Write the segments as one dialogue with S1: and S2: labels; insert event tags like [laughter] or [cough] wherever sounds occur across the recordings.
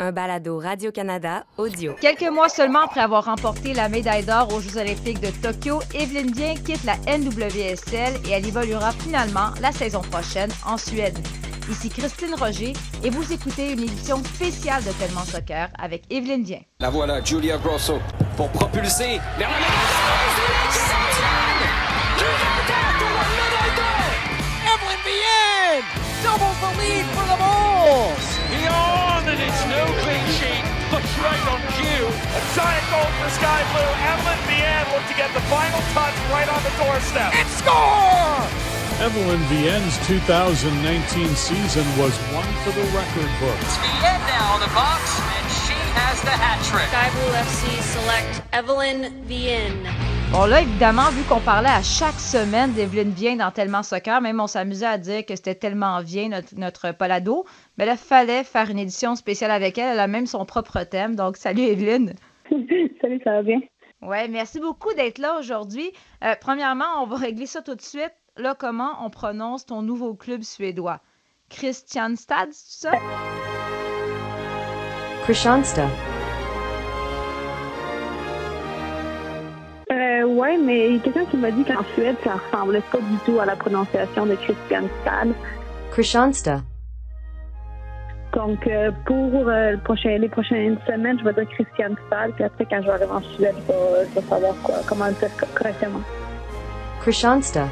S1: un balado Radio-Canada audio.
S2: Quelques mois seulement après avoir remporté la médaille d'or aux Jeux olympiques de Tokyo, Evelyne Bien quitte la NWSL et elle évoluera finalement la saison prochaine en Suède. Ici Christine Roger et vous écoutez une édition spéciale de Tellement Soccer avec Evelyne Bien.
S3: La voilà, Julia Grosso, pour propulser vers la
S4: Evelyn Vienne doubles the lead for the Bulls.
S5: Beyond, and it's no clean sheet. Looks right on cue.
S6: A giant goal for Sky Blue. Evelyn Vienne looked to get the final touch right on the doorstep.
S4: And score!
S7: Evelyn Vienne's 2019 season was one for the record books.
S8: Vienne now in the box, and she has the hat trick.
S9: Sky Blue FC select Evelyn Vienne.
S2: Bon, là, évidemment, vu qu'on parlait à chaque semaine d'Evelyne Vienne dans Tellement Soccer, même on s'amusait à dire que c'était tellement bien notre, notre palado, mais là, fallait faire une édition spéciale avec elle. Elle a même son propre thème. Donc, salut Evelyne. [laughs]
S10: salut, ça va bien?
S2: Ouais, merci beaucoup d'être là aujourd'hui. Euh, premièrement, on va régler ça tout de suite. Là, comment on prononce ton nouveau club suédois? Christianstad, c'est ça?
S11: Kristianstad.
S10: Euh, ouais, mais il y a quelqu'un qui m'a dit qu'en Suède, ça ressemblait pas du tout à la prononciation de Christianstad.
S11: Kristianstad.
S10: Donc, euh, pour euh, le prochain, les prochaines semaines, je vais dire Christianstad, puis après, quand je vais arriver en Suède, je vais, je vais savoir quoi, comment le faire correctement.
S11: Kristianstad.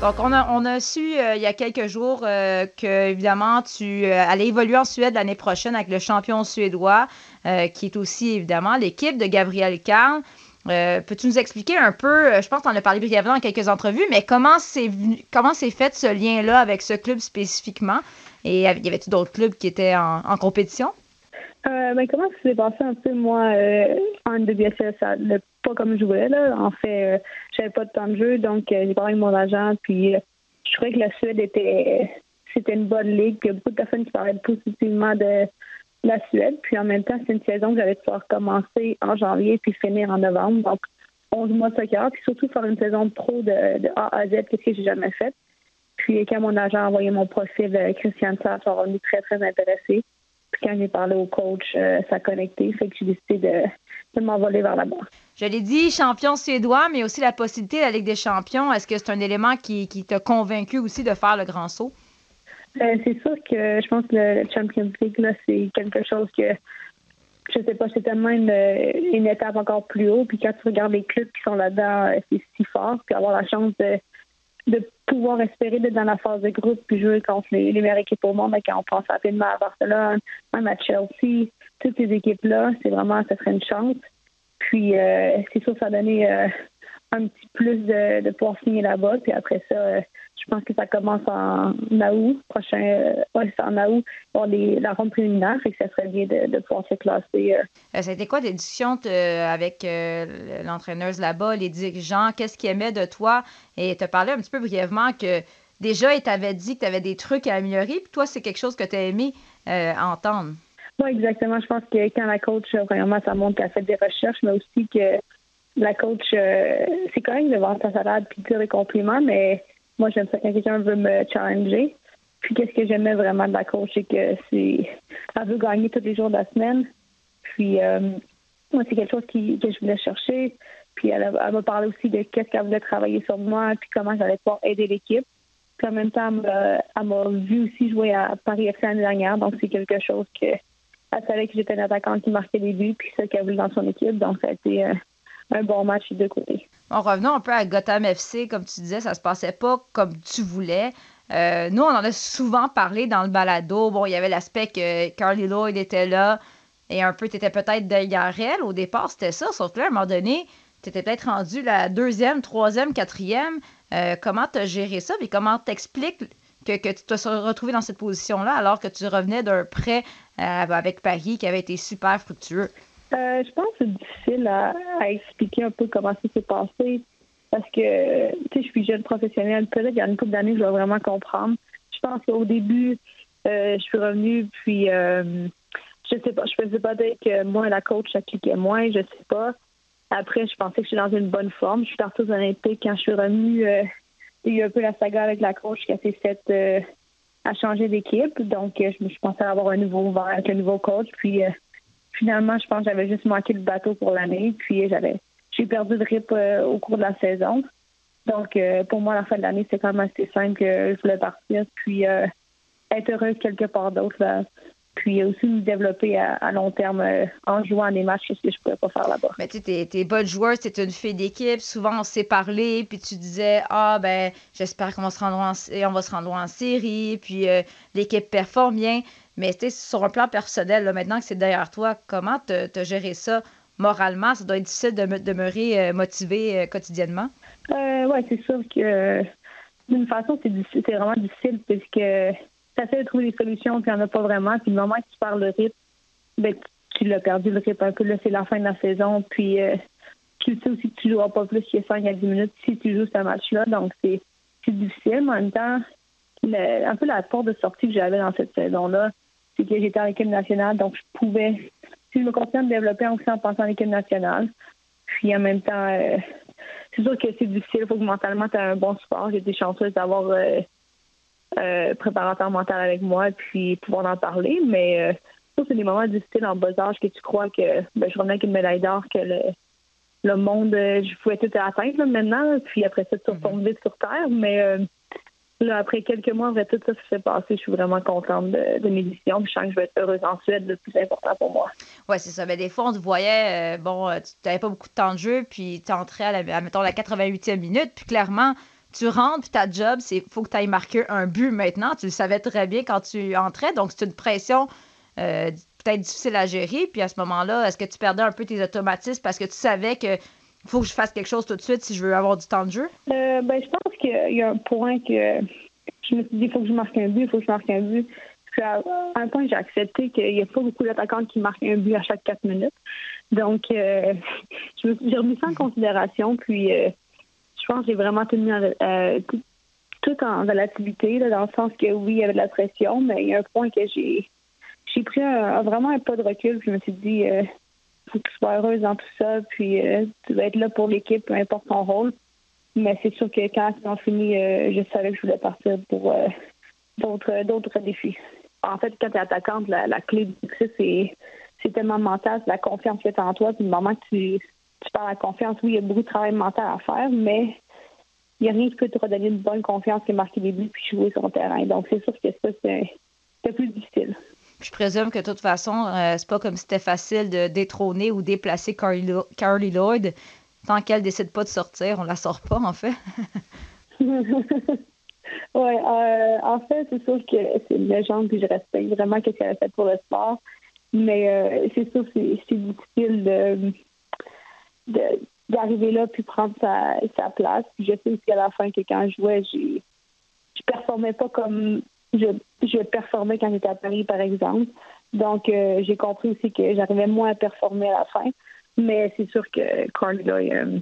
S2: Donc, on a, on a su euh, il y a quelques jours euh, que, évidemment, tu euh, allais évoluer en Suède l'année prochaine avec le champion suédois, euh, qui est aussi, évidemment, l'équipe de Gabriel Karl. Peux-tu nous expliquer un peu, je pense qu'on en a parlé brièvement dans quelques entrevues, mais comment c'est fait ce lien-là avec ce club spécifiquement? Et y avait-il d'autres clubs qui étaient en, compétition?
S10: Ben, comment ça s'est passé un peu, moi, en allait pas comme je voulais, là. En fait, j'avais pas de temps de jeu, donc euh, j'ai parlé avec mon agent, puis euh, je trouvais que la Suède était, c'était une bonne ligue, il y a beaucoup de personnes qui parlaient positivement de la Suède, puis en même temps, c'est une saison que j'allais pouvoir commencer en janvier, puis finir en novembre, donc 11 mois de soccer, puis surtout faire une saison pro de, A à Z, qu'est-ce que j'ai jamais fait. Puis quand mon agent a envoyé mon profil, euh, Christian Sarr, sont revenus très, très intéressés. Puis quand j'ai parlé au coach, ça a connecté. Fait que j'ai décidé de, de m'envoler vers là-bas.
S2: Je l'ai dit, champion suédois, mais aussi la possibilité de la Ligue des champions. Est-ce que c'est un élément qui, qui t'a convaincu aussi de faire le grand saut?
S10: Euh, c'est sûr que je pense que le Champions League, là, c'est quelque chose que je sais pas, c'est tellement une, une étape encore plus haut. Puis quand tu regardes les clubs qui sont là-dedans, euh, c'est si fort. Puis avoir la chance de, de pouvoir espérer d'être dans la phase de groupe puis jouer contre les, les meilleures équipes au monde, là, quand on pense rapidement à Barcelone, même à Chelsea, toutes ces équipes-là, c'est vraiment, ça serait une chance. Puis euh, c'est sûr ça a donné euh, un petit plus de, de pouvoir signer là-bas? Puis après ça, euh, je pense que ça commence en août prochain. Euh, ouais, c'est en août pour les, la ronde préliminaire. Fait que ça serait bien de, pouvoir se classer.
S2: ça a été quoi des discussions avec l'entraîneuse là-bas, les dirigeants? Qu'est-ce qu'ils aimaient de toi? Et as parlé un petit peu brièvement que déjà, ils t'avaient dit que tu avais des trucs à améliorer. Puis toi, c'est quelque chose que tu as aimé entendre.
S10: Oui, exactement. Je pense que quand la coach, euh, vraiment, ça montre qu'elle fait des recherches, mais aussi que la coach, euh, c'est quand même de vendre sa salade puis de dire des compliments, mais moi, j'aime ça quand quelqu'un veut me challenger. Puis qu'est-ce que j'aimais vraiment de la coach, c'est que c'est elle veut gagner tous les jours de la semaine. Puis euh, moi, c'est quelque chose qui, que je voulais chercher. Puis elle, elle m'a parlé aussi de qu'est-ce qu'elle voulait travailler sur moi, puis comment j'allais pouvoir aider l'équipe. Puis en même temps, elle m'a vu aussi jouer à Paris FC l'année dernière, donc c'est quelque chose que elle savait que j'étais une attaquante qui marquait des buts, puis ça qu'elle voulait dans son équipe. Donc, ça a été euh, un bon match des deux côtés.
S2: Bon, revenons un peu à Gotham FC. Comme tu disais, ça se passait pas comme tu voulais. Euh, nous, on en a souvent parlé dans le balado. Bon, il y avait l'aspect que Carly Lloyd était là et un peu, tu étais peut-être derrière elle. Au départ, c'était ça. Sauf que là, à un moment donné, tu étais peut-être rendu la deuxième, troisième, quatrième. Euh, comment tu as géré ça? Et comment t'expliques que, tu te sois retrouvé dans cette position-là alors que tu revenais d'un prêt euh, avec Paris qui avait été super fructueux?
S10: Euh, je pense que c'est difficile à, expliquer un peu comment ça s'est passé parce que, tu sais, je suis jeune professionnelle. Peut-être qu'il y a une couple d'années, je vais vraiment comprendre. Je pense qu'au début, euh, je suis revenue, puis je sais pas, je faisais pas dire que moi, la coach, ça cliquait moins, je sais pas. Après, je pensais que j'étais dans une bonne forme. Je suis partie aux Olympiques. Quand je suis revenue, il y a eu un peu la saga avec la coach qui a s'est faite euh, à changer d'équipe. Donc, je, je pensais avoir un nouveau vent avec un nouveau coach. Puis, finalement, je pense que j'avais juste manqué le bateau pour l'année. Puis, j'avais j'ai perdu de rythme au cours de la saison. Donc, pour moi, la fin de l'année, c'est quand même assez simple que je voulais partir. Puis, être heureuse quelque part d'autre puis aussi nous développer à, long terme euh, en jouant des matchs, ce que je ne pouvais pas faire là-bas.
S2: Mais tu sais, t'es bonne joueuse, t'es une fille d'équipe. Souvent, on s'est parlé, puis tu disais Ah, ben, j'espère qu'on va se rendre en, on va se rendre en série, puis euh, l'équipe performe bien. Mais tu sais, sur un plan personnel, là, maintenant que c'est derrière toi, comment tu as géré ça moralement? Ça doit être difficile de me demeurer euh, motivée quotidiennement.
S10: oui, c'est sûr que d'une façon, c'est vraiment difficile puisque essaies de trouver des solutions, puis il n'y en a pas vraiment. Puis le moment que tu perds le rythme, ben, tu l'as perdu le rythme un peu. Là, c'est la fin de la saison. Puis euh, tu sais aussi que tu ne joueras pas plus que 5 à 10 minutes si tu joues ce match-là. Donc, c'est difficile. Mais en même temps, un peu la porte de sortie que j'avais dans cette saison-là, c'est que j'étais en équipe nationale. Donc, je pouvais, si je me continue de développer en pensant en équipe nationale, puis en même temps, euh, c'est sûr que c'est difficile. Il faut que mentalement, tu aies un bon support. J'ai été chanceuse d'avoir. Euh, euh, préparateur mental avec moi, puis pouvoir en parler. Mais euh, c'est des moments difficiles en bas âge que tu crois que ben, je reviens avec une médaille d'or, que le, le monde, euh, je pouvais tout atteindre maintenant. Puis après ça, tu retombes vite sur Terre. Mais là, après quelques mois, après tout ça s'est passé, je suis vraiment contente de, mes décisions. je sens que je vais être heureuse en Suède, le plus important pour moi.
S2: Oui, c'est ça. Mais des fois, on te voyait, bon, tu n'avais pas beaucoup de temps de jeu, puis tu entrais à, la, mettons, la 88e minute, puis clairement, tu rentres, puis ta job, c'est faut que tu ailles marquer un but maintenant. Tu le savais très bien quand tu entrais, donc c'est une pression euh, peut-être difficile à gérer. Puis à ce moment-là, est-ce que tu perdais un peu tes automatismes parce que tu savais que faut que je fasse quelque chose tout de suite si je veux avoir du temps de jeu?
S10: Euh, ben, je pense qu'il y a un point que je me suis dit, il faut que je marque un but, il faut que je marque un but. Parce qu'à un point, j'ai accepté qu'il n'y a pas beaucoup d'attaquants qui marquent un but à chaque quatre minutes. Donc, euh, [laughs] j'ai remis ça en considération. Puis, je pense que j'ai vraiment tenu euh, tout, en relativité, dans le sens que oui, il y avait de la pression, mais il y a un point que j'ai j'ai pris vraiment un pas de recul. Puis je me suis dit, euh, faut que tu sois heureuse dans tout ça, puis euh, tu vas être là pour l'équipe, peu importe ton rôle. Mais c'est sûr que quand on fini, je savais que je voulais partir pour d'autres d'autres défis. En fait, quand tu es attaquante, la, clé du succès, c'est tellement mental, c'est la confiance que en toi. Puis le moment que tu tu parles à confiance, oui, il y a beaucoup de travail mental à faire, mais il n'y a rien qui peut te redonner une bonne confiance que marquer des buts puis jouer sur le terrain. Donc, c'est sûr que ça, c'est plus difficile.
S2: Je présume que de toute façon, euh, c'est pas comme si c'était facile de détrôner ou déplacer Carly, Carly Lloyd. Tant qu'elle décide pas de sortir, on la sort pas, en fait. [laughs]
S10: oui, euh, en fait, c'est sûr que c'est une légende, puis je respecte vraiment ce qu'elle a fait pour le sport. Mais euh, c'est sûr que c'est difficile de d'arriver là puis prendre sa, place. Puis je sais aussi à la fin que quand je jouais, j'ai je performais pas comme je, je performais quand j'étais à Paris, par exemple. Donc, euh, j'ai compris aussi que j'arrivais moins à performer à la fin. Mais c'est sûr que Carly euh,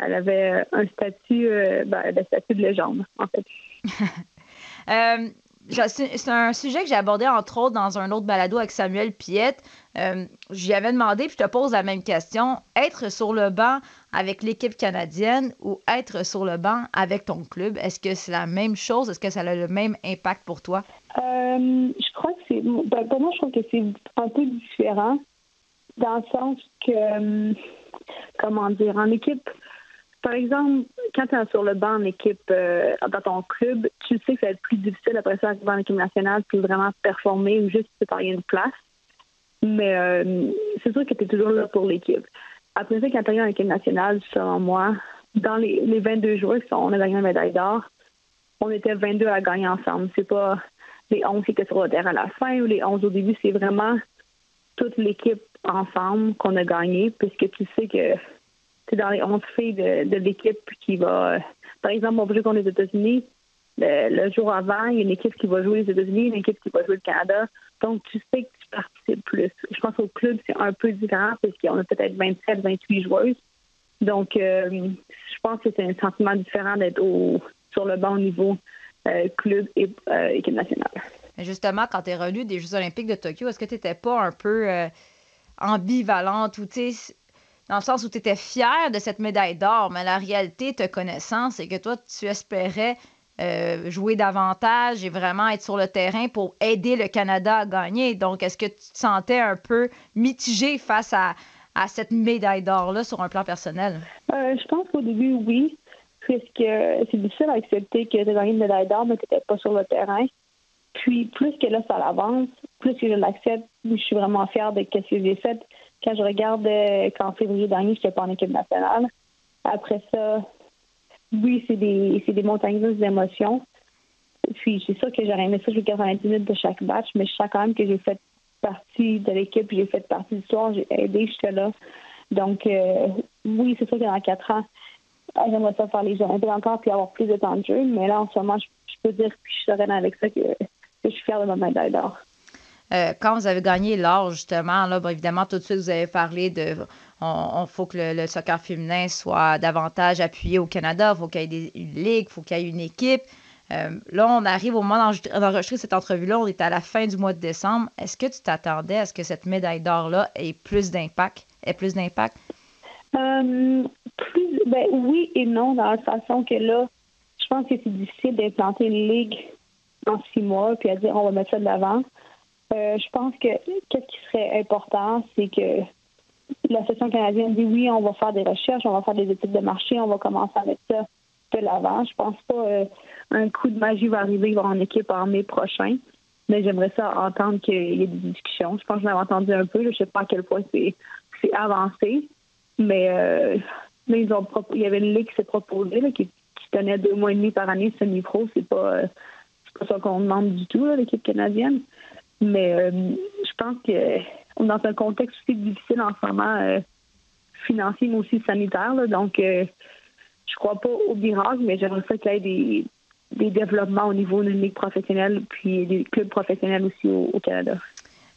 S10: elle avait un statut, euh, ben, statut de légende, en fait. [laughs]
S2: c'est un sujet que j'ai abordé entre autres dans un autre balado avec Samuel Piette. Euh, J'y avais demandé, puis je te pose la même question. Être sur le banc avec l'équipe canadienne ou être sur le banc avec ton club, est-ce que c'est la même chose? Est-ce que ça a le même impact pour toi?
S10: Euh, je crois que c'est. Ben, pour moi, je trouve que c'est un peu différent dans le sens que. Euh, comment dire? En équipe par exemple, quand tu es sur le banc en équipe euh, dans ton club, tu sais que ça va être plus difficile après ça d'arriver en équipe nationale puis vraiment performer ou juste te tailler une place. Mais euh, c'est sûr que tu es toujours là pour l'équipe. Après ça, quand tu arrives en équipe nationale, selon moi, dans les, les 22 joueurs, on a gagné une médaille d'or, on était 22 à gagner ensemble. C'est pas les 11 qui étaient sur le terrain à la fin ou les 11 au début, c'est vraiment toute l'équipe ensemble qu'on a gagné, puisque tu sais que c'est dans les 11 filles de, l'équipe qui va. par exemple, on va jouer contre les États-Unis. Le, jour avant, il y a une équipe qui va jouer les États-Unis, une équipe qui va jouer le Canada. Donc, tu sais que tu participes plus. Je pense qu'au club, c'est un peu différent parce qu'on a peut-être 27, 28 joueuses. Donc, euh, je pense que c'est un sentiment différent d'être sur le bon niveau euh, club et euh, équipe nationale.
S2: Justement, quand tu es revenu des Jeux olympiques de Tokyo, est-ce que tu n'étais pas un peu ambivalente ou tu sais dans le sens où tu étais fière de cette médaille d'or, mais la réalité, te connaissant, c'est que toi, tu espérais euh, jouer davantage et vraiment être sur le terrain pour aider le Canada à gagner. Donc, est-ce que tu te sentais un peu mitigé face à, cette médaille d'or-là sur un plan personnel?
S10: Euh, je pense qu'au début, oui, puisque c'est difficile à accepter que tu as gagné une médaille d'or, mais tu n'étais pas sur le terrain. Puis, plus que là, ça avance, plus que je l'accepte, je suis vraiment fière de ce que j'ai fait. Quand je regarde euh, qu'en février dernier, je n'étais pas en équipe nationale. Après ça, oui, c'est des, des montagnes d'émotions. Puis, c'est sûr que j'aurais aimé ça jouer 90 minutes de chaque match, mais je sens quand même que j'ai fait partie de l'équipe, j'ai fait partie du soir, j'ai aidé, j'étais là. Donc, euh, oui, c'est sûr que dans quatre ans, j'aimerais ça faire les journées encore puis avoir plus de temps de jeu. Mais là, en ce moment, je, peux dire que je suis sereine avec ça, que, je suis fière de ma médaille d'or.
S2: Euh, quand vous avez gagné l'or, justement, là, évidemment, tout de suite, vous avez parlé de. On, faut que le, soccer féminin soit davantage appuyé au Canada, il faut qu'il y ait des, une ligue, il faut qu'il y ait une équipe. Euh, là, on arrive au moment d'enregistrer cette entrevue-là, on est à la fin du mois de décembre. Est-ce que tu t'attendais à ce que cette médaille d'or-là ait plus d'impact? Ait plus d'impact?
S10: Euh, ben, oui et non, dans la façon que là, je pense que c'est difficile d'implanter une ligue en six mois puis à dire on va mettre ça de l'avant. Euh, je pense que qu'est-ce qui serait important, c'est que la session canadienne dit oui, on va faire des recherches, on va faire des études de marché, on va commencer à mettre ça de l'avant. Je pense pas euh, un coup de magie va arriver en équipe en mai prochain. Mais j'aimerais ça entendre qu'il y ait des discussions. Je pense que j'en avais entendu un peu. Je sais pas à quel point c'est avancé. Mais, euh, ils ont il y avait une ligue qui s'est proposée qui, qui, tenait deux mois et demi par année semi-pro. C'est pas, euh, pas ça qu'on demande du tout, l'équipe canadienne. Mais euh, je pense que dans un contexte aussi difficile en ce moment, financier, mais aussi sanitaire. donc, je crois pas au miracle, mais j'aimerais ça qu'il y ait des, développements au niveau d'une ligue professionnelle, puis des clubs professionnels aussi au, Canada.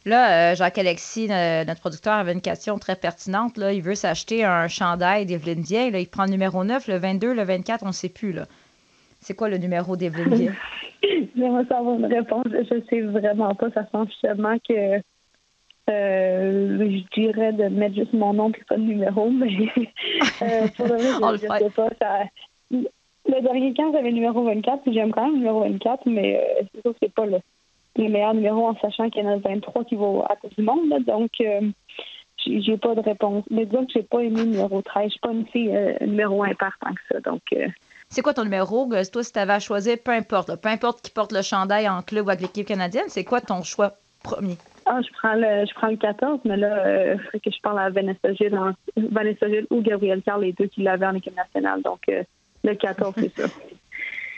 S2: Là, euh, Jacques-Alexis, notre producteur, avait une question très pertinente. Là. Il veut s'acheter un chandail d'Evelyne Dieng. Là. Il prend le numéro 9, le 22, le 24, on ne sait plus. C'est quoi le numéro d'Evelyne? [laughs]
S10: J'aimerais savoir une réponse. Je ne sais vraiment pas. Ça sent justement que euh, je dirais de mettre juste mon nom et pas de numéro, [laughs] mais euh, pour le je ne sais pas. Ça, le dernier camp, j'avais le numéro 24, puis j'aime quand même le numéro 24, mais euh, c'est sûr que c'est pas le, meilleur numéro en sachant qu'il y en a 23 qui vont à tout du monde. donc, euh, j'ai pas de réponse. Mais disons que j'ai pas aimé le numéro 13. Je suis pas une fille numéro impair tant que ça. Donc,
S2: c'est quoi ton numéro? Toi, si tu avais à choisir, peu importe, peu importe qui porte le chandail en club ou avec l'équipe canadienne, c'est quoi ton choix premier?
S10: Ah, je prends le, je prends le 14, mais là, il faut que je parle à Vanessa Gilles, Vanessa Gilles ou Gabriel Carl, les deux qui l'avaient en équipe nationale. Donc, le 14, c'est ça. [laughs]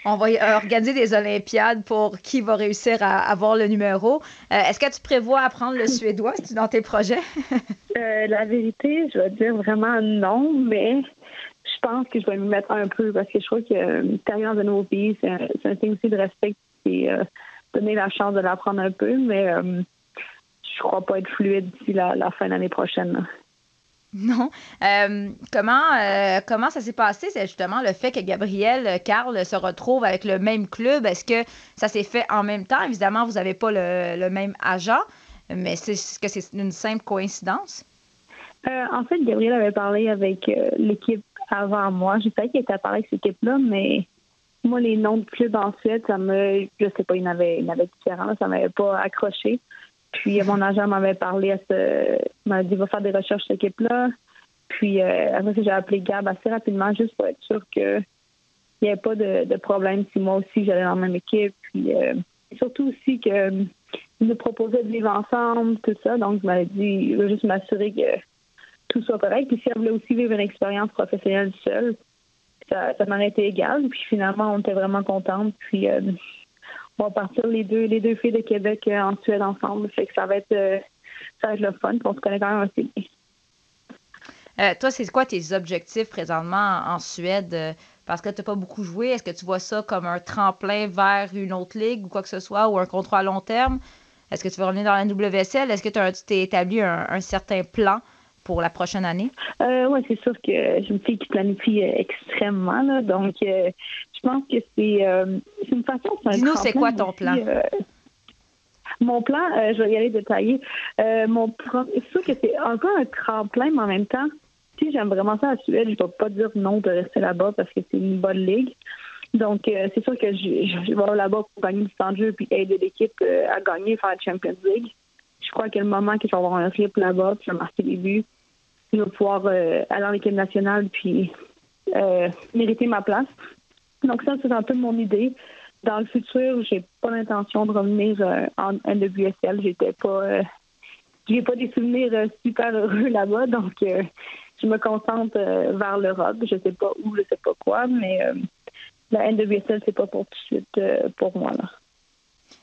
S2: On va euh, organiser des Olympiades pour qui va réussir à avoir le numéro. Euh, est-ce que tu prévois apprendre le suédois? Dans tes projets? [laughs]
S10: Euh, la vérité, je vais dire vraiment non, mais je pense que je vais me mettre un peu parce que je crois que carrière de nouveau pays, c'est un, signe aussi de respect et donner la chance de l'apprendre un peu, mais je crois pas être fluide d'ici la, la fin de l'année prochaine.
S2: Non. Euh, comment, euh, comment ça s'est passé? C'est justement le fait que Gabriel Carl se retrouve avec le même club. Est-ce que ça s'est fait en même temps? Évidemment, vous n'avez pas le, même agent, mais c'est que c'est une simple coïncidence?
S10: Euh, en fait, Gabriel avait parlé avec l'équipe avant moi. Je savais qu'il était parler avec cette équipe-là, mais moi, les noms de clubs ensuite, ça me, je sais pas, il y en avait, il en différents, ça m'avait pas accroché. Puis mon agent m'avait parlé à ce. m'a dit va faire des recherches cette équipe-là. Puis euh, après j'ai appelé Gab assez rapidement juste pour être sûr qu'il n'y avait pas de, problème si moi aussi j'allais dans la même équipe. Puis euh, surtout aussi qu'il nous proposait de vivre ensemble, tout ça. Donc je m'avais dit juste m'assurer que tout soit correct. Puis si elle voulait aussi vivre une expérience professionnelle seule, ça, ça m'aurait été égal. Puis finalement, on était vraiment contente. Puis euh, on va partir les deux, les deux filles de Québec euh, en Suède ensemble. Que ça va être, euh, ça va être le fun. On se connaît quand même assez bien.
S2: Toi, c'est quoi tes objectifs présentement en Suède? Parce que tu n'as pas beaucoup joué. Est-ce que tu vois ça comme un tremplin vers une autre ligue ou quoi que ce soit, ou un contrat à long terme? Est-ce que tu veux revenir dans la WSL? Est-ce que tu t'es établi un, certain plan pour la prochaine année?
S10: Euh, oui, c'est sûr que je me fille qui planifie extrêmement. Là, donc, je pense que c'est euh, une façon.
S2: Dis-nous, c'est quoi ton plan? Euh,
S10: mon plan, euh, je vais y aller détailler. mon c'est sûr que c'est encore un tremplin, mais en même temps, si j'aime vraiment ça à Suède, je ne vais pas dire non de rester là-bas parce que c'est une bonne ligue. Donc, c'est sûr que je, vais là-bas pour gagner du temps de jeu puis aider l'équipe à gagner, faire la Champions League. Je crois que le moment que je vais avoir un clip là-bas, puis je vais marquer des buts, je vais pouvoir aller en équipe nationale puis mériter ma place. Donc, ça, c'est un peu mon idée dans le futur, j'ai pas l'intention de revenir euh, en NWSL. J'étais pas, euh, j'ai pas des souvenirs euh, super heureux là-bas, donc je me concentre vers l'Europe. Je sais pas où, je sais pas quoi, mais la NWSL c'est pas pour tout de suite pour moi là.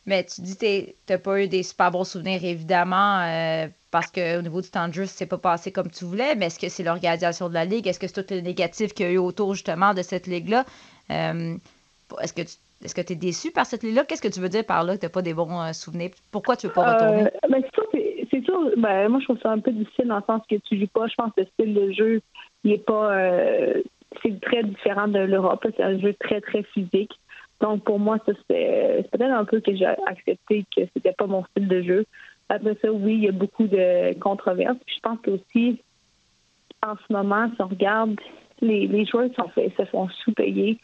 S2: Mais tu dis que t'as pas eu des super bons souvenirs, évidemment, parce qu'au niveau du temps de jeu, c'est pas passé comme tu voulais. Mais est-ce que c'est l'organisation de la Ligue? Est-ce que c'est tout le négatif qu'il y a eu autour, justement, de cette Ligue-là? est-ce que tu est-ce que tu es déçu par cette ligue-là? Qu'est-ce que tu veux dire par là que tu n'as pas des bons euh, souvenirs? Pourquoi tu ne veux pas retourner?
S10: Euh, ben, c'est sûr, ben, moi je trouve ça un peu difficile dans le sens que tu joues pas. Je pense que le style de jeu, il est pas. Euh, c'est très différent de l'Europe. C'est un jeu très, très physique. Donc pour moi, ça c'est peut-être un peu que j'ai accepté que c'était pas mon style de jeu. Après ça, oui, il y a beaucoup de controverses. je pense que aussi, en ce moment, si on regarde, les, les joueurs sont fait, se font sous-payer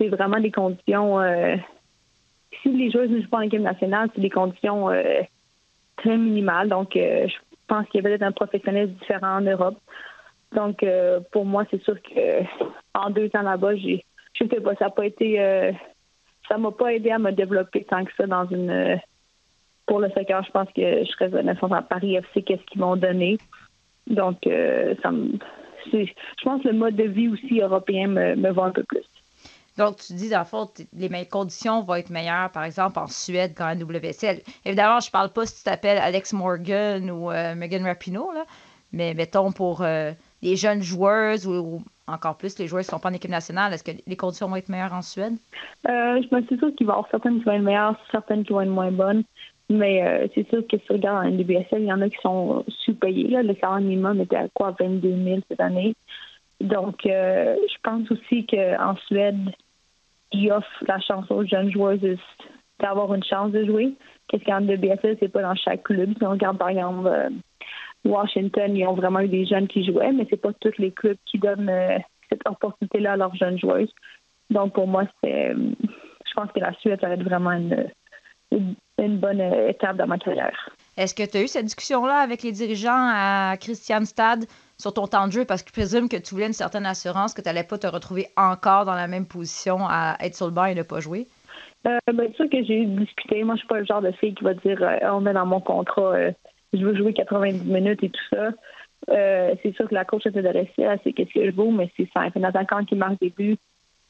S10: c'est vraiment des conditions. Euh, si les joueurs ne jouent pas en équipe nationale, c'est des conditions euh, très minimales. Donc, euh, je pense qu'il y a peut-être un professionnel différent en Europe. Donc, pour moi, c'est sûr que en deux ans là-bas, j'ai, je sais pas, ça n'a pas été, ça m'a pas aidé à me développer tant que ça dans une. pour le soccer, je pense que je serais reconnaissante à Paris FC, qu'est-ce qu'ils m'ont donné. Donc, ça me, je pense que le mode de vie aussi européen me, me va un peu plus.
S2: Donc, tu dis, dans le les conditions vont être meilleures, par exemple, en Suède qu'en WSL. Évidemment, je ne parle pas si tu t'appelles Alex Morgan ou euh, Megan Rapinoe, là, mais mettons pour euh, les jeunes joueuses ou, encore plus les joueuses qui ne sont pas en équipe nationale, est-ce que les conditions vont être meilleures en Suède?
S10: Euh, je me suis sûre qu'il va y avoir certaines qui vont être meilleures, certaines qui vont être moins bonnes. Mais c'est sûr que si tu regardes en NWSL, il y en a qui sont sous-payés. Le salaire minimum était à quoi? 22 000 cette année. Donc, je pense aussi qu'en Suède, il offre la chance aux jeunes joueuses d'avoir une chance de jouer. Qu'est-ce qu'en WSL, c'est pas dans chaque club. Si on regarde par exemple euh, Washington, ils ont vraiment eu des jeunes qui jouaient, mais c'est pas tous les clubs qui donnent euh, cette opportunité-là à leurs jeunes joueuses. Donc pour moi, c'est, euh, je pense que la Suède va être vraiment une, une, bonne étape dans ma carrière.
S2: Est-ce que tu as eu cette discussion-là avec les dirigeants à Christianstad sur ton temps de jeu? Parce que je présume que tu voulais une certaine assurance que tu n'allais pas te retrouver encore dans la même position à être sur le banc et ne pas jouer?
S10: Euh, ben, c'est sûr que j'ai discuté. Moi, je suis pas le genre de fille qui va dire euh, on met dans mon contrat, euh, je veux jouer 90 minutes et tout ça. Euh, c'est sûr que la coach de rester c'est qu'est-ce que je vaux, mais c'est simple. Un attaquant qui marque des buts,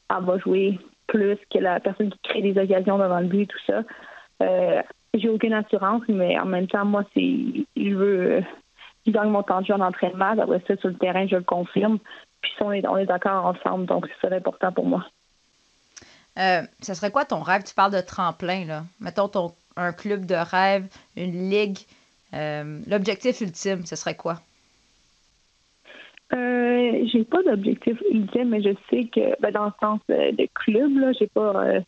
S10: elle va jouer plus que la personne qui crée des occasions devant le but et tout ça. j'ai aucune assurance, mais en même temps, moi, c'est je veux je gagne mon temps de jeu en entraînement. Après ça, sur le terrain, je le confirme. Puis on est, on est d'accord ensemble, donc c'est important pour moi.
S2: Euh, ce serait quoi ton rêve? Tu parles de tremplin, là. Mettons ton, un club de rêve, une ligue. Euh, l'objectif ultime, ce serait quoi?
S10: Euh, j'ai pas d'objectif ultime, mais je sais que ben, dans le sens euh, de club, j'ai pas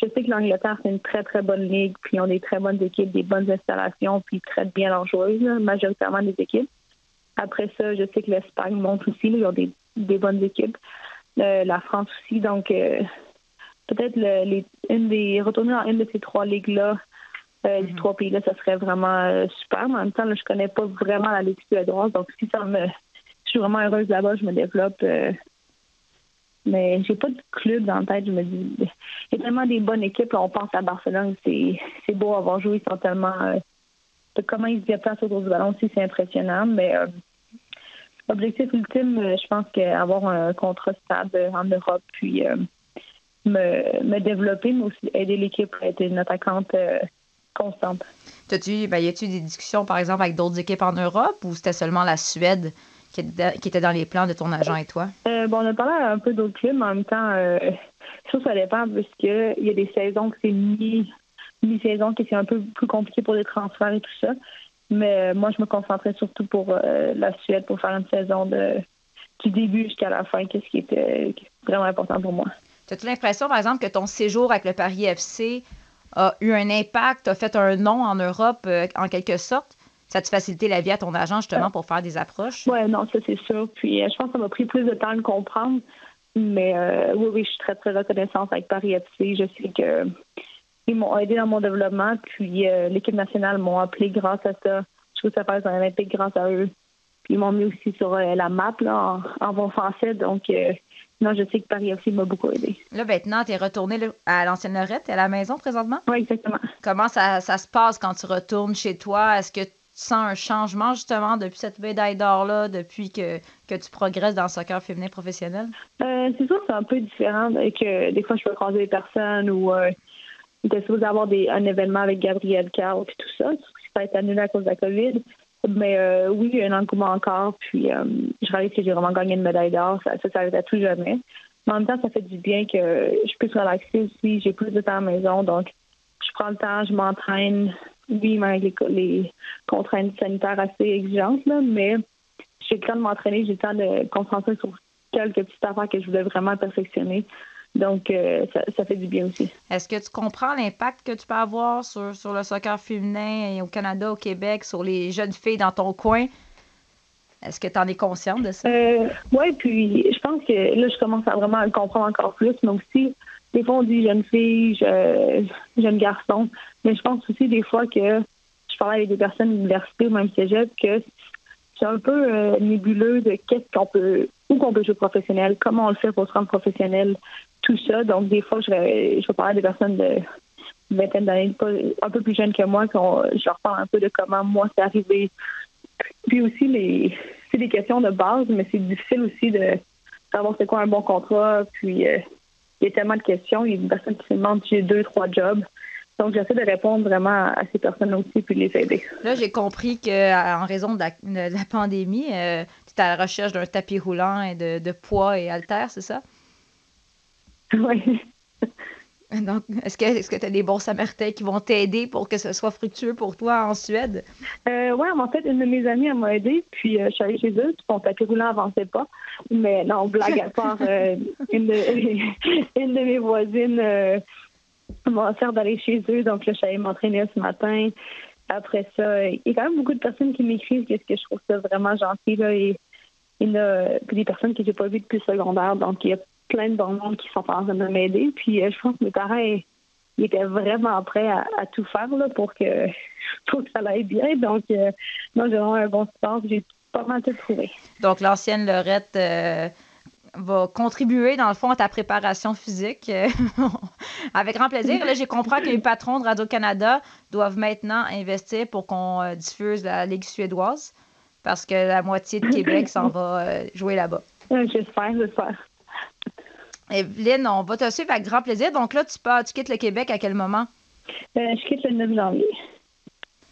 S10: je sais que l'Angleterre, c'est une très, très bonne ligue, puis ils ont des très bonnes équipes, des bonnes installations, puis ils traitent bien leurs joueuses, majoritairement des équipes. Après ça, je sais que l'Espagne monte aussi, ils ont des, bonnes équipes. Euh, la France aussi, donc euh, peut-être les, une des retourner dans une de ces trois ligues-là, euh, mm-hmm. trois pays-là, ça serait vraiment super. Mais en même temps, là, je connais pas vraiment la ligue suédoise, donc si ça me je suis vraiment heureuse là-bas, je me développe mais j'ai pas de club dans la tête. Je me dis, il y a tellement des bonnes équipes. on pense à Barcelone, c'est, beau avoir joué. Ils sont tellement. Euh, comment ils se déplacent autour du ballon aussi, c'est impressionnant. Mais euh, l'objectif ultime, euh, je pense qu'avoir un contrat stable en Europe, puis me, me développer, mais aussi aider l'équipe à être une attaquante constante.
S2: As-tu, ben, y a-tu des discussions, par exemple, avec d'autres équipes en Europe ou c'était seulement la Suède? qui, était dans les plans de ton agent et toi?
S10: Euh, bon, on a parlé un peu d'autres clubs, mais en même temps, euh, ça, ça dépend, puisqu'il y a des saisons que c'est mi, mi-saison, qui c'est un peu plus compliqué pour les transferts et tout ça. Mais euh, moi, je me concentrais surtout pour la Suède, pour faire une saison de, du début jusqu'à la fin, qu'est-ce qui était vraiment important pour moi.
S2: As-tu l'impression, par exemple, que ton séjour avec le Paris FC a eu un impact, a fait un nom en Europe en quelque sorte? ça te facilité la vie à ton agent justement pour faire des approches?
S10: Oui, non, ça c'est sûr. Puis euh, je pense que ça m'a pris plus de temps de comprendre. Mais euh, oui, oui, je suis très, très reconnaissante avec Paris FC. Je sais que ils m'ont aidé dans mon développement. Puis euh, l'équipe nationale m'ont appelé grâce à ça. Je trouve ça faire un olympique grâce à eux. Puis ils m'ont mis aussi sur euh, la map là, en, en bon français. Donc, euh, non, je sais que Paris FC m'a beaucoup aidé.
S2: Là, maintenant, tu es retourné là, à l'ancienne Lorette, à la maison présentement?
S10: Oui, exactement.
S2: Comment ça, ça se passe quand tu retournes chez toi? Est-ce que tu sens un changement justement depuis cette médaille d'or-là, depuis que, que tu progresses dans le soccer féminin professionnel?
S10: Euh, c'est sûr que c'est un peu différent que des fois, je peux croiser des personnes ou euh, il était supposé avoir des, un événement avec Gabriel Carl et tout ça. Ça a été annulé à cause de la COVID. Mais euh, oui, il y a un engouement encore. Puis euh, je réalise que j'ai vraiment gagné une médaille d'or. Ça, ça s'arrête à tout jamais. Mais en même temps, ça fait du bien que je puisse relaxer aussi. J'ai plus de temps à la maison. Donc, je prends le temps, je m'entraîne. Oui, avec les, les contraintes sanitaires assez exigeantes, là, mais j'ai le temps de m'entraîner. J'ai le temps de concentrer sur quelques petites affaires que je voulais vraiment perfectionner. Donc, euh, ça, ça, fait du bien aussi.
S2: Est-ce que tu comprends l'impact que tu peux avoir sur, sur le soccer féminin et au Canada, au Québec, sur les jeunes filles dans ton coin? Est-ce que tu en es consciente de ça?
S10: Euh, oui, puis je pense que là, je commence à vraiment le comprendre encore plus, mais aussi, des fois, on dit jeune fille, je, jeune garçon, mais je pense aussi des fois que je parle avec des personnes de l'université ou même cégep que c'est un peu euh, nébuleux de qu'est-ce qu'on peut, où qu'on peut jouer professionnel, comment on le fait pour se rendre professionnel, tout ça. Donc, des fois, je vais, je vais parler à des personnes de vingtaine d'années, un peu plus jeunes que moi, qu'on, je leur parle un peu de comment moi c'est arrivé. Puis aussi, les, c'est des questions de base, mais c'est difficile aussi de savoir c'est quoi un bon contrat. Puis, euh, il y a tellement de questions. Il y a des personnes qui se demandent j'ai deux, trois jobs. Donc, j'essaie de répondre vraiment à ces personnes aussi puis les aider.
S2: Là, j'ai compris qu'en raison de la, de la pandémie, euh, tu es à la recherche d'un tapis roulant et de, de poids et haltères, c'est ça? [laughs]
S10: Oui.
S2: Donc, est-ce que est-ce que tu as des bons samaritains qui vont t'aider pour que ce soit fructueux pour toi en Suède?
S10: Euh, oui, en fait, une de mes amies m'a aidé, puis euh, je suis allée chez eux, son tapis roulant n'avançait pas. Mais non, blague à part, [laughs] euh, une, de, [laughs] une de mes voisines euh, m'a offert d'aller chez eux, donc là, je suis allée m'entraîner ce matin. Après ça, il y a quand même beaucoup de personnes qui m'écrivent qu'est-ce que je trouve ça vraiment gentil. Là, et il y a des personnes que j'ai pas vues depuis le secondaire, donc il y a plein de bons monde qui sont en train de m'aider. Puis euh, je pense que mes parents ils étaient vraiment prêts à, à tout faire là, pour que [laughs] pour que ça aille bien. Donc euh, moi j'ai vraiment un bon support. J'ai pas mal tout trouvé.
S2: Donc l'ancienne Lorette euh, va contribuer dans le fond à ta préparation physique [laughs] avec grand plaisir. Là j'ai compris que les patrons de Radio Canada doivent maintenant investir pour qu'on euh, diffuse la Ligue suédoise parce que la moitié de Québec s'en va jouer là-bas.
S10: J'espère, j'espère.
S2: Evelyne, on va te suivre avec grand plaisir. Donc là, tu, pars, tu quittes le Québec à quel moment?
S10: Euh, je quitte le 9 janvier.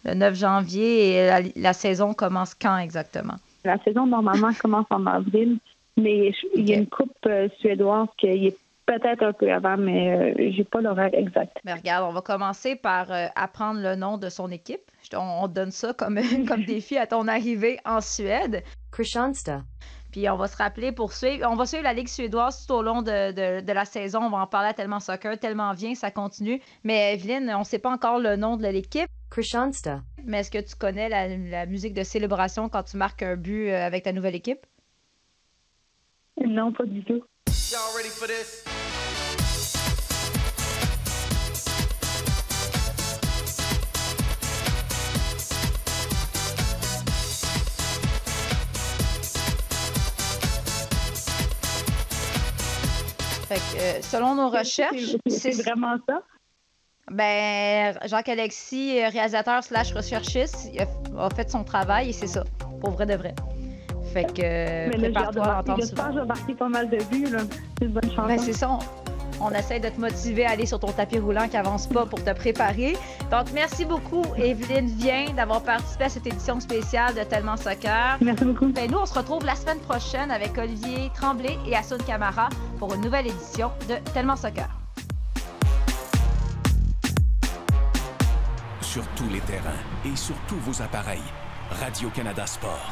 S2: Le 9 janvier et la, la saison commence quand exactement?
S10: La saison, normalement, commence en avril, mais il y a une coupe euh, suédoise qui est peut-être un peu avant, mais euh, j'ai pas l'horaire exact.
S2: Mais regarde, on va commencer par euh, apprendre le nom de son équipe. On, on donne ça comme, [laughs] comme défi à ton arrivée en Suède.
S11: Kristianstad.
S2: Puis on va se rappeler pour suivre. On va suivre la Ligue suédoise tout au long de, de, de la saison. On va en parler à tellement soccer, tellement bien, ça continue. Mais Evelyne, on ne sait pas encore le nom de l'équipe.
S11: Kristianstad.
S2: Mais est-ce que tu connais la, la, musique de célébration quand tu marques un but euh, avec ta nouvelle équipe?
S10: Non, pas du tout.
S4: Y'all ready for this?
S2: Fait que, euh, selon nos recherches,
S10: c'est vraiment ça?
S2: Ben, Jacques-Alexis, réalisateur slash recherchiste, il a, a, fait son travail et c'est ça, pour vrai de vrai. Fait que,
S10: prépare-toi à entendre J'espère que j'ai marqué pas mal de buts, là. C'est une bonne chance.
S2: Ben, c'est ça. On, on essaie de te motiver à aller sur ton tapis roulant qui avance pas pour te préparer. Donc, merci beaucoup, Evelyne Vien, d'avoir participé à cette édition spéciale de Tellement Soccer.
S10: Merci beaucoup.
S2: Ben, nous, on se retrouve la semaine prochaine avec Olivier Tremblay et Assun Camara pour une nouvelle édition de Tellement Soccer.
S12: Sur tous les terrains et sur tous vos appareils, Radio-Canada Sport.